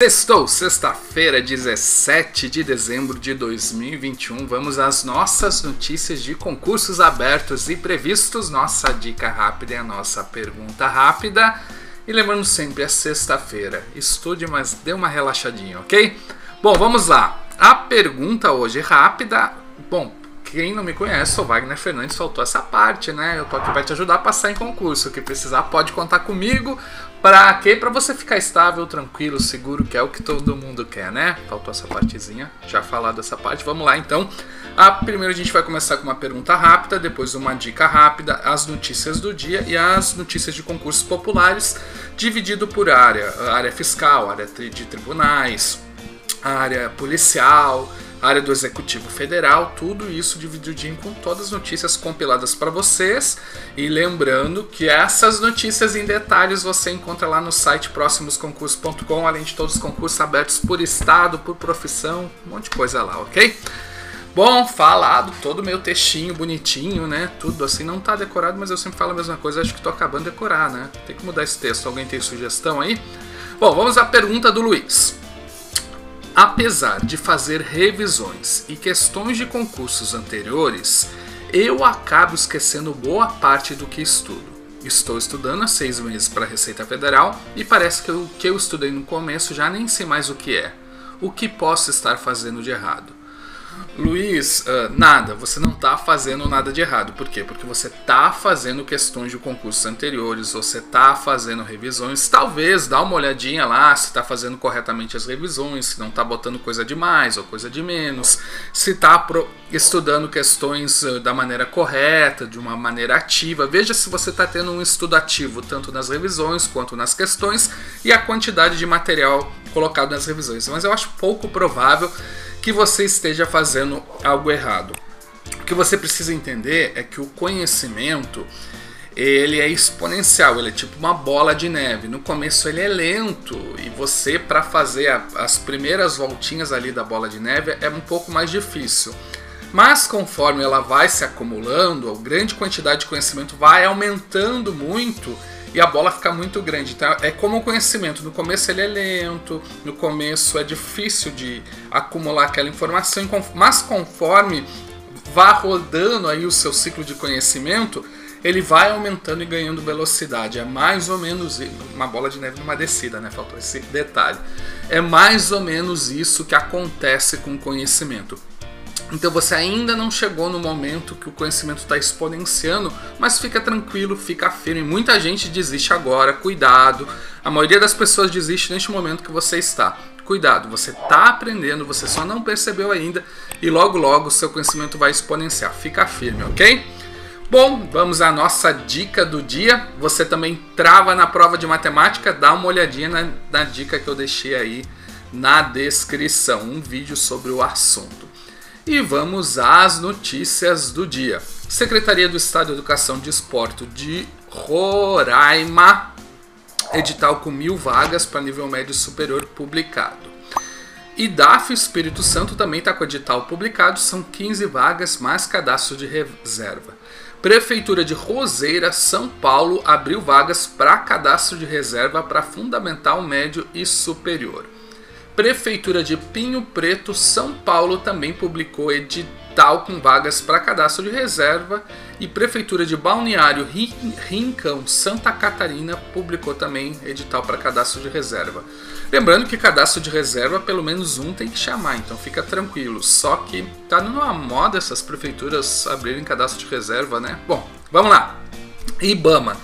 Sextou, sexta-feira, 17 de dezembro de 2021. Vamos às nossas notícias de concursos abertos e previstos. Nossa dica rápida é a nossa pergunta rápida. E lembrando sempre, é sexta-feira. Estude, mas dê uma relaxadinha, ok? Bom, vamos lá. A pergunta hoje rápida. Bom, quem não me conhece, sou Wagner Fernandes, faltou essa parte, né? Eu tô aqui para te ajudar a passar em concurso. O que precisar, pode contar comigo. Pra quê? Pra você ficar estável, tranquilo, seguro, que é o que todo mundo quer, né? Faltou essa partezinha, já falar dessa parte. Vamos lá então. A, primeiro a gente vai começar com uma pergunta rápida, depois uma dica rápida, as notícias do dia e as notícias de concursos populares, dividido por área. área fiscal, área de tribunais, área policial, área do Executivo Federal, tudo isso divididinho com todas as notícias compiladas para vocês. E lembrando que essas notícias em detalhes você encontra lá no site próximosconcursos.com, além de todos os concursos abertos por estado, por profissão, um monte de coisa lá, ok? Bom, falado todo meu textinho bonitinho, né? Tudo assim não tá decorado, mas eu sempre falo a mesma coisa, acho que tô acabando de decorar, né? Tem que mudar esse texto. Alguém tem sugestão aí? Bom, vamos à pergunta do Luiz. Apesar de fazer revisões e questões de concursos anteriores, eu acabo esquecendo boa parte do que estudo. Estou estudando há seis meses para a Receita Federal e parece que o que eu estudei no começo já nem sei mais o que é. O que posso estar fazendo de errado? Luiz, uh, nada, você não está fazendo nada de errado. Por quê? Porque você está fazendo questões de concursos anteriores, você está fazendo revisões. Talvez dá uma olhadinha lá se está fazendo corretamente as revisões, se não está botando coisa de mais ou coisa de menos, se está estudando questões uh, da maneira correta, de uma maneira ativa. Veja se você está tendo um estudo ativo tanto nas revisões quanto nas questões e a quantidade de material colocado nas revisões. Mas eu acho pouco provável que você esteja fazendo algo errado. O que você precisa entender é que o conhecimento ele é exponencial, ele é tipo uma bola de neve. No começo ele é lento e você para fazer a, as primeiras voltinhas ali da bola de neve é um pouco mais difícil. Mas conforme ela vai se acumulando, a grande quantidade de conhecimento vai aumentando muito e a bola fica muito grande. Então é como o conhecimento. No começo ele é lento, no começo é difícil de acumular aquela informação, mas conforme vá rodando aí o seu ciclo de conhecimento, ele vai aumentando e ganhando velocidade. É mais ou menos uma bola de neve numa descida, né? Faltou esse detalhe. É mais ou menos isso que acontece com o conhecimento. Então você ainda não chegou no momento que o conhecimento está exponenciando, mas fica tranquilo, fica firme. Muita gente desiste agora, cuidado. A maioria das pessoas desiste neste momento que você está. Cuidado, você está aprendendo, você só não percebeu ainda e logo logo o seu conhecimento vai exponenciar. Fica firme, ok? Bom, vamos à nossa dica do dia. Você também trava na prova de matemática, dá uma olhadinha na, na dica que eu deixei aí na descrição, um vídeo sobre o assunto. E vamos às notícias do dia. Secretaria do Estado de Educação e Desporto de Roraima, edital com mil vagas para nível médio superior publicado. E DAF Espírito Santo também está com edital publicado, são 15 vagas mais cadastro de reserva. Prefeitura de Roseira, São Paulo, abriu vagas para cadastro de reserva para fundamental, médio e superior. Prefeitura de Pinho Preto, São Paulo também publicou edital com vagas para cadastro de reserva e Prefeitura de Balneário Rincão, Santa Catarina publicou também edital para cadastro de reserva. Lembrando que cadastro de reserva pelo menos um tem que chamar, então fica tranquilo. Só que tá numa moda essas prefeituras abrirem cadastro de reserva, né? Bom, vamos lá. IBAMA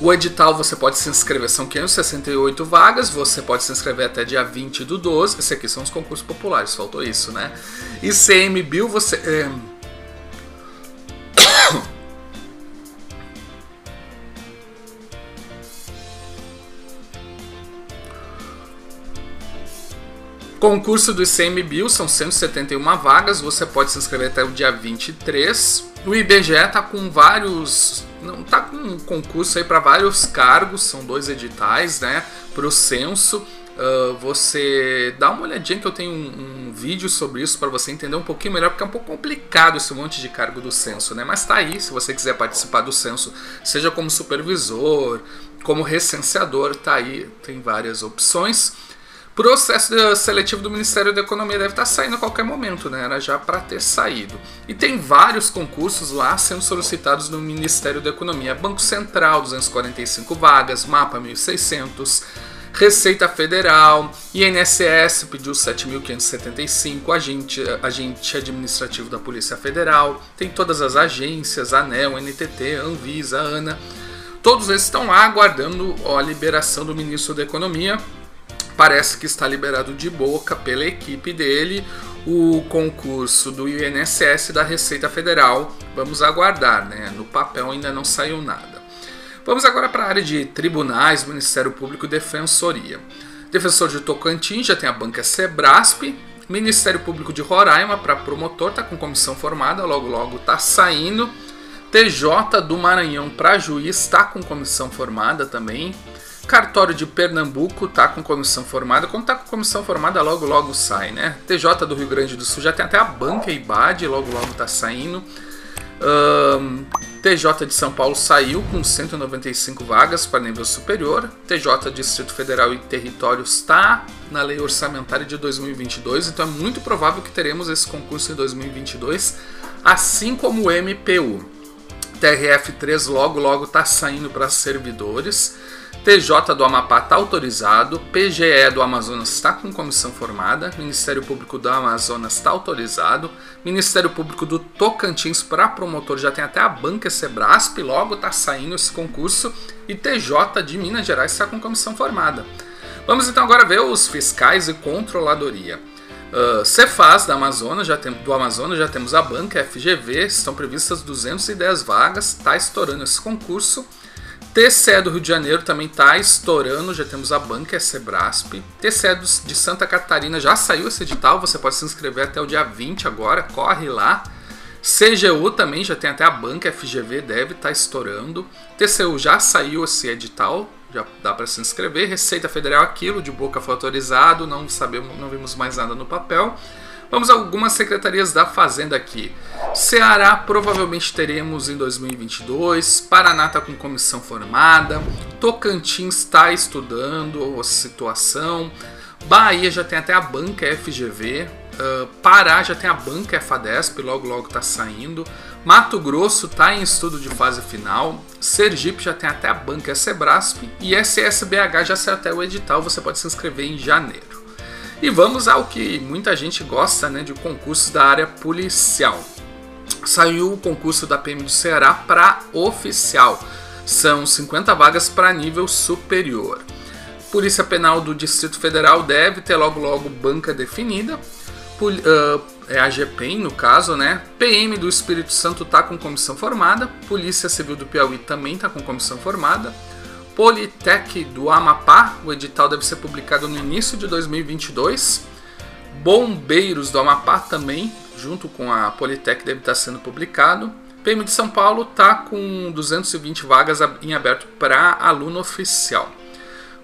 o edital você pode se inscrever, são 568 vagas, você pode se inscrever até dia 20 do 12. Esse aqui são os concursos populares, faltou isso, né? E CMBio você. É... Concurso do ICMBio são 171 vagas, você pode se inscrever até o dia 23. O IBGE está com vários não tá com um concurso aí para vários cargos, são dois editais, né, para o censo. Uh, você dá uma olhadinha que eu tenho um, um vídeo sobre isso para você entender um pouquinho melhor, porque é um pouco complicado esse monte de cargo do censo, né? Mas tá aí, se você quiser participar do censo, seja como supervisor, como recenseador, tá aí, tem várias opções. Processo seletivo do Ministério da Economia deve estar saindo a qualquer momento, né? Era já para ter saído. E tem vários concursos lá sendo solicitados no Ministério da Economia. Banco Central, 245 vagas, Mapa 1600, Receita Federal, INSS pediu 7.575, agente, agente administrativo da Polícia Federal, tem todas as agências, ANEL, NTT, Anvisa, ANA. Todos esses estão lá aguardando a liberação do ministro da Economia parece que está liberado de boca pela equipe dele o concurso do INSS da Receita Federal. Vamos aguardar, né? No papel ainda não saiu nada. Vamos agora para a área de tribunais, Ministério Público e Defensoria. Defensor de Tocantins já tem a banca Sebrasp. Ministério Público de Roraima para promotor está com comissão formada, logo logo está saindo. TJ do Maranhão para juiz está com comissão formada também. Cartório de Pernambuco tá com comissão formada. Quando tá com comissão formada, logo logo sai, né? TJ do Rio Grande do Sul já tem até a banca IBAD, logo logo tá saindo. Um, TJ de São Paulo saiu com 195 vagas para nível superior. TJ Distrito Federal e Territórios está na lei orçamentária de 2022, então é muito provável que teremos esse concurso em 2022, assim como o MPU. TRF3 logo logo está saindo para servidores. TJ do Amapá está autorizado, PGE do Amazonas está com comissão formada, Ministério Público do Amazonas está autorizado, Ministério Público do Tocantins para promotor já tem até a banca Sebrasp, logo está saindo esse concurso, e TJ de Minas Gerais está com comissão formada. Vamos então agora ver os fiscais e controladoria. Uh, Cefaz da Amazonas, já tem, do Amazonas já temos a banca FGV, estão previstas 210 vagas, está estourando esse concurso. TCE do Rio de Janeiro também está estourando, já temos a banca é Sebrasp. TCE de Santa Catarina já saiu esse edital, você pode se inscrever até o dia 20 agora, corre lá. CGU também já tem até a banca FGV, deve estar tá estourando. TCU já saiu esse edital, já dá para se inscrever. Receita Federal aquilo de boca foi autorizado, não sabemos, não vimos mais nada no papel. Vamos a algumas secretarias da Fazenda aqui. Ceará provavelmente teremos em 2022. Paraná está com comissão formada. Tocantins está estudando a situação. Bahia já tem até a banca FGV. Uh, Pará já tem a banca FADESP, logo logo está saindo. Mato Grosso está em estudo de fase final. Sergipe já tem até a banca Sebrasp. E SSBH já saiu até o edital, você pode se inscrever em janeiro. E vamos ao que muita gente gosta, né, de concursos da área policial. Saiu o concurso da PM do Ceará para oficial. São 50 vagas para nível superior. Polícia Penal do Distrito Federal deve ter logo logo banca definida. Pol uh, é a GPEM no caso, né? PM do Espírito Santo está com comissão formada. Polícia Civil do Piauí também está com comissão formada. Politec do Amapá, o edital deve ser publicado no início de 2022. Bombeiros do Amapá também, junto com a Politec, deve estar sendo publicado. PM de São Paulo está com 220 vagas em aberto para aluno oficial.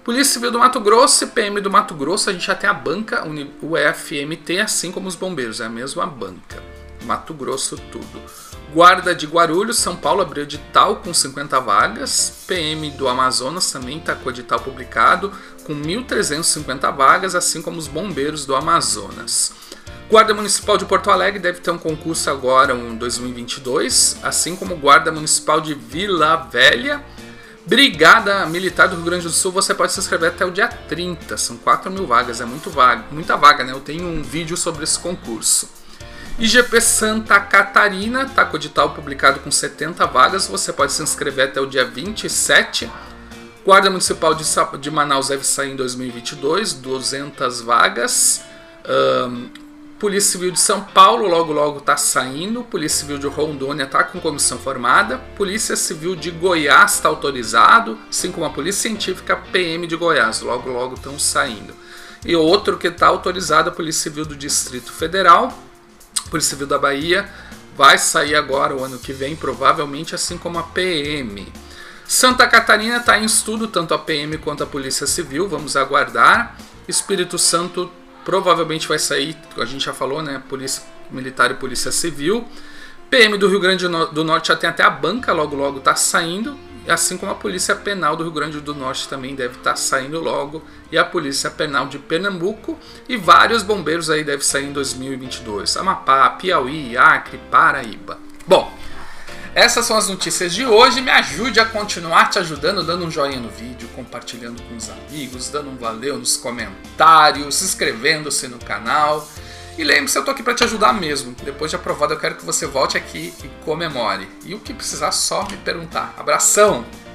Polícia Civil do Mato Grosso e PM do Mato Grosso, a gente já tem a banca, o EFMT, assim como os bombeiros, é a mesma banca. Mato Grosso tudo. Guarda de Guarulhos, São Paulo abriu edital com 50 vagas. PM do Amazonas também está com edital publicado com 1.350 vagas, assim como os bombeiros do Amazonas. Guarda Municipal de Porto Alegre deve ter um concurso agora em 2022, assim como Guarda Municipal de Vila Velha. Brigada Militar do Rio Grande do Sul, você pode se inscrever até o dia 30, são 4 mil vagas, é muito vaga, muita vaga, né? Eu tenho um vídeo sobre esse concurso. IGP Santa Catarina está com edital publicado com 70 vagas. Você pode se inscrever até o dia 27. Guarda Municipal de, Manaus deve sair em 2022, 200 vagas. Um, Polícia Civil de São Paulo logo logo está saindo. Polícia Civil de Rondônia está com comissão formada. Polícia Civil de Goiás está autorizado, assim como a Polícia Científica PM de Goiás logo logo estão saindo. E outro que está autorizado a Polícia Civil do Distrito Federal Polícia Civil da Bahia vai sair agora o ano que vem, provavelmente, assim como a PM. Santa Catarina está em estudo, tanto a PM quanto a Polícia Civil, vamos aguardar. Espírito Santo provavelmente vai sair, a gente já falou, né? Polícia Militar e Polícia Civil. PM do Rio Grande do Norte já tem até a banca, logo logo está saindo. Assim como a Polícia Penal do Rio Grande do Norte também deve estar saindo logo, e a Polícia Penal de Pernambuco, e vários bombeiros aí devem sair em 2022. Amapá, Piauí, Acre, Paraíba. Bom, essas são as notícias de hoje. Me ajude a continuar te ajudando, dando um joinha no vídeo, compartilhando com os amigos, dando um valeu nos comentários, inscrevendo-se no canal. E lembre-se, eu tô aqui para te ajudar mesmo. Depois de aprovado, eu quero que você volte aqui e comemore. E o que precisar, só me perguntar. Abração!